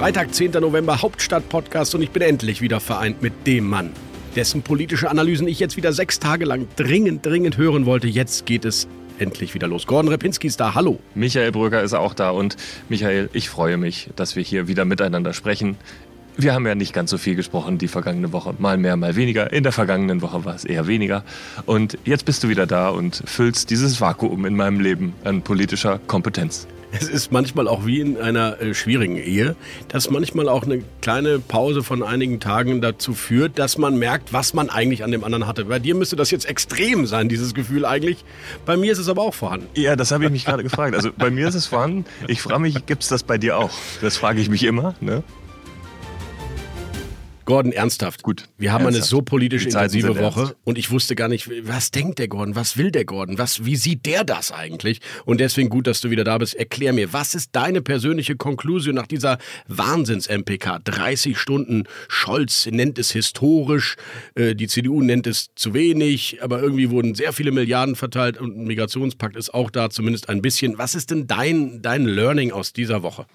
Freitag, 10. November, Hauptstadt-Podcast und ich bin endlich wieder vereint mit dem Mann, dessen politische Analysen ich jetzt wieder sechs Tage lang dringend, dringend hören wollte. Jetzt geht es endlich wieder los. Gordon Repinski ist da. Hallo. Michael Brücker ist auch da und Michael, ich freue mich, dass wir hier wieder miteinander sprechen. Wir haben ja nicht ganz so viel gesprochen die vergangene Woche. Mal mehr, mal weniger. In der vergangenen Woche war es eher weniger. Und jetzt bist du wieder da und füllst dieses Vakuum in meinem Leben an politischer Kompetenz. Es ist manchmal auch wie in einer äh, schwierigen Ehe, dass manchmal auch eine kleine Pause von einigen Tagen dazu führt, dass man merkt, was man eigentlich an dem anderen hatte. Bei dir müsste das jetzt extrem sein, dieses Gefühl eigentlich. Bei mir ist es aber auch vorhanden. Ja, das habe ich mich gerade gefragt. Also bei mir ist es vorhanden. Ich frage mich, gibt es das bei dir auch? Das frage ich mich immer. Ne? Gordon, ernsthaft. Gut. Wir haben ernsthaft. eine so politisch intensive Woche ernst. und ich wusste gar nicht, was denkt der Gordon, was will der Gordon, was, wie sieht der das eigentlich? Und deswegen gut, dass du wieder da bist. Erklär mir, was ist deine persönliche Konklusion nach dieser Wahnsinns-MPK? 30 Stunden, Scholz nennt es historisch, äh, die CDU nennt es zu wenig, aber irgendwie wurden sehr viele Milliarden verteilt und ein Migrationspakt ist auch da, zumindest ein bisschen. Was ist denn dein, dein Learning aus dieser Woche?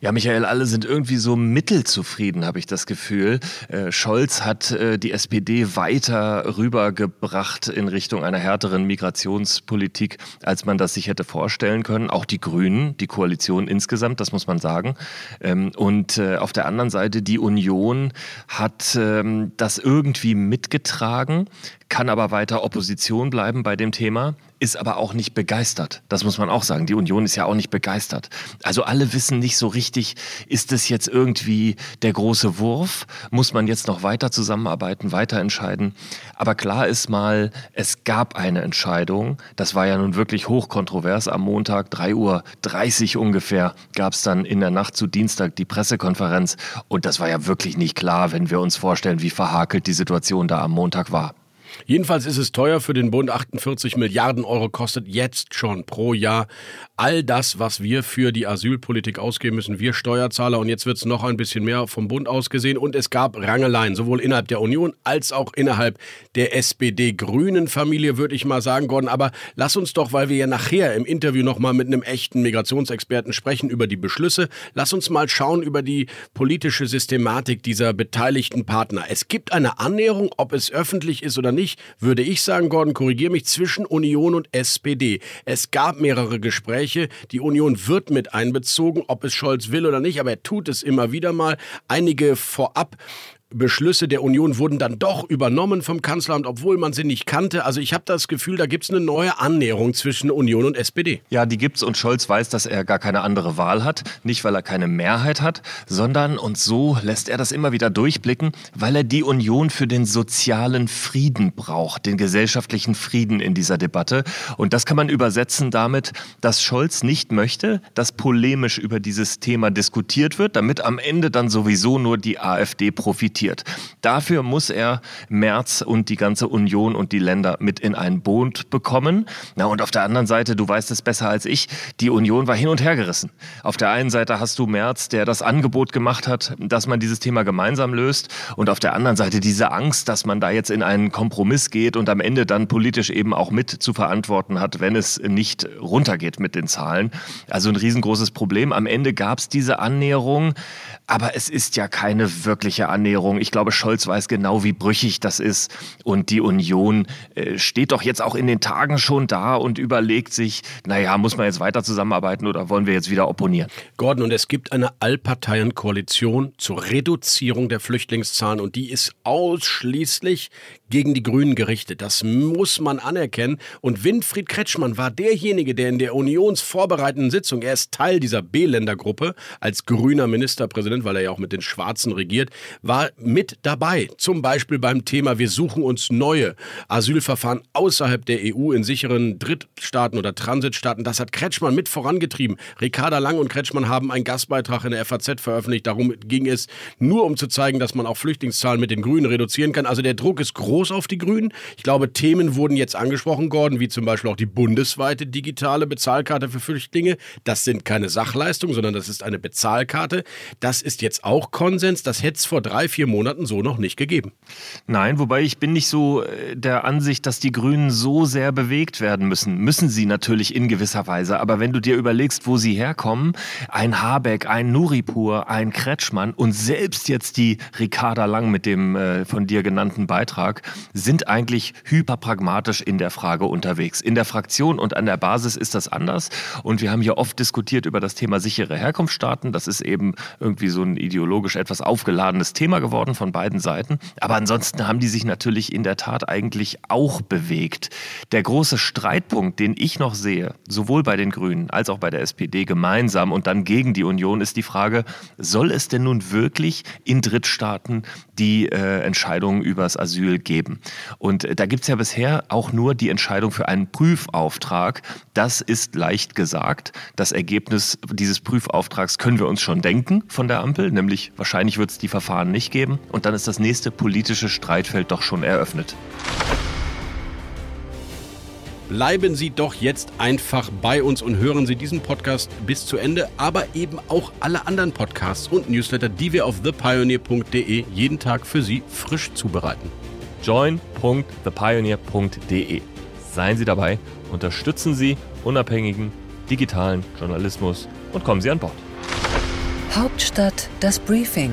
Ja, Michael, alle sind irgendwie so mittelzufrieden, habe ich das Gefühl. Äh, Scholz hat äh, die SPD weiter rübergebracht in Richtung einer härteren Migrationspolitik, als man das sich hätte vorstellen können. Auch die Grünen, die Koalition insgesamt, das muss man sagen. Ähm, und äh, auf der anderen Seite, die Union hat ähm, das irgendwie mitgetragen, kann aber weiter Opposition bleiben bei dem Thema, ist aber auch nicht begeistert. Das muss man auch sagen. Die Union ist ja auch nicht begeistert. Also alle wissen nicht so richtig, ist es jetzt irgendwie der große Wurf? Muss man jetzt noch weiter zusammenarbeiten, weiter entscheiden? Aber klar ist mal, es gab eine Entscheidung. Das war ja nun wirklich hochkontrovers. Am Montag 3.30 Uhr ungefähr gab es dann in der Nacht zu Dienstag die Pressekonferenz. Und das war ja wirklich nicht klar, wenn wir uns vorstellen, wie verhakelt die Situation da am Montag war. Jedenfalls ist es teuer für den Bund. 48 Milliarden Euro kostet jetzt schon pro Jahr all das, was wir für die Asylpolitik ausgeben müssen. Wir Steuerzahler. Und jetzt wird es noch ein bisschen mehr vom Bund ausgesehen. Und es gab Rangeleien, sowohl innerhalb der Union als auch innerhalb der SPD-Grünen-Familie, würde ich mal sagen, Gordon. Aber lass uns doch, weil wir ja nachher im Interview nochmal mit einem echten Migrationsexperten sprechen über die Beschlüsse, lass uns mal schauen über die politische Systematik dieser beteiligten Partner. Es gibt eine Annäherung, ob es öffentlich ist oder nicht, würde ich sagen, Gordon, korrigiere mich, zwischen Union und SPD. Es gab mehrere Gespräche. Die Union wird mit einbezogen, ob es Scholz will oder nicht, aber er tut es immer wieder mal. Einige vorab Beschlüsse der Union wurden dann doch übernommen vom Kanzleramt, obwohl man sie nicht kannte. Also ich habe das Gefühl, da gibt es eine neue Annäherung zwischen Union und SPD. Ja, die gibt's und Scholz weiß, dass er gar keine andere Wahl hat. Nicht, weil er keine Mehrheit hat, sondern, und so lässt er das immer wieder durchblicken, weil er die Union für den sozialen Frieden braucht, den gesellschaftlichen Frieden in dieser Debatte. Und das kann man übersetzen damit, dass Scholz nicht möchte, dass polemisch über dieses Thema diskutiert wird, damit am Ende dann sowieso nur die AfD profitiert. Dafür muss er Merz und die ganze Union und die Länder mit in ein Boot bekommen. Na, und auf der anderen Seite, du weißt es besser als ich, die Union war hin und her gerissen. Auf der einen Seite hast du Merz, der das Angebot gemacht hat, dass man dieses Thema gemeinsam löst. Und auf der anderen Seite diese Angst, dass man da jetzt in einen Kompromiss geht und am Ende dann politisch eben auch mit zu verantworten hat, wenn es nicht runtergeht mit den Zahlen. Also ein riesengroßes Problem. Am Ende gab es diese Annäherung, aber es ist ja keine wirkliche Annäherung. Ich glaube, Scholz weiß genau, wie brüchig das ist. Und die Union äh, steht doch jetzt auch in den Tagen schon da und überlegt sich, naja, muss man jetzt weiter zusammenarbeiten oder wollen wir jetzt wieder opponieren? Gordon, und es gibt eine Allparteienkoalition zur Reduzierung der Flüchtlingszahlen und die ist ausschließlich gegen die Grünen gerichtet. Das muss man anerkennen. Und Winfried Kretschmann war derjenige, der in der unionsvorbereitenden Sitzung, er ist Teil dieser B-Ländergruppe als grüner Ministerpräsident, weil er ja auch mit den Schwarzen regiert, war mit dabei. Zum Beispiel beim Thema, wir suchen uns neue Asylverfahren außerhalb der EU in sicheren Drittstaaten oder Transitstaaten. Das hat Kretschmann mit vorangetrieben. Ricarda Lang und Kretschmann haben einen Gastbeitrag in der FAZ veröffentlicht. Darum ging es nur um zu zeigen, dass man auch Flüchtlingszahlen mit den Grünen reduzieren kann. Also der Druck ist groß auf die Grünen. Ich glaube, Themen wurden jetzt angesprochen, Gordon, wie zum Beispiel auch die bundesweite digitale Bezahlkarte für Flüchtlinge. Das sind keine Sachleistungen, sondern das ist eine Bezahlkarte. Das ist jetzt auch Konsens. Das hätte es vor drei, vier Monaten so noch nicht gegeben. Nein, wobei ich bin nicht so äh, der Ansicht, dass die Grünen so sehr bewegt werden müssen. Müssen sie natürlich in gewisser Weise. Aber wenn du dir überlegst, wo sie herkommen, ein Habeck, ein Nuripur, ein Kretschmann und selbst jetzt die Ricarda Lang mit dem äh, von dir genannten Beitrag, sind eigentlich hyperpragmatisch in der Frage unterwegs. In der Fraktion und an der Basis ist das anders. Und wir haben hier oft diskutiert über das Thema sichere Herkunftsstaaten. Das ist eben irgendwie so ein ideologisch etwas aufgeladenes Thema geworden von beiden Seiten. Aber ansonsten haben die sich natürlich in der Tat eigentlich auch bewegt. Der große Streitpunkt, den ich noch sehe, sowohl bei den Grünen als auch bei der SPD gemeinsam und dann gegen die Union, ist die Frage, soll es denn nun wirklich in Drittstaaten die äh, Entscheidungen übers Asyl geben? Und äh, da gibt es ja bisher auch nur die Entscheidung für einen Prüfauftrag. Das ist leicht gesagt. Das Ergebnis dieses Prüfauftrags können wir uns schon denken von der Ampel, nämlich wahrscheinlich wird es die Verfahren nicht geben. Und dann ist das nächste politische Streitfeld doch schon eröffnet. Bleiben Sie doch jetzt einfach bei uns und hören Sie diesen Podcast bis zu Ende, aber eben auch alle anderen Podcasts und Newsletter, die wir auf thepioneer.de jeden Tag für Sie frisch zubereiten. join.thepioneer.de. Seien Sie dabei, unterstützen Sie unabhängigen digitalen Journalismus und kommen Sie an Bord. Hauptstadt das Briefing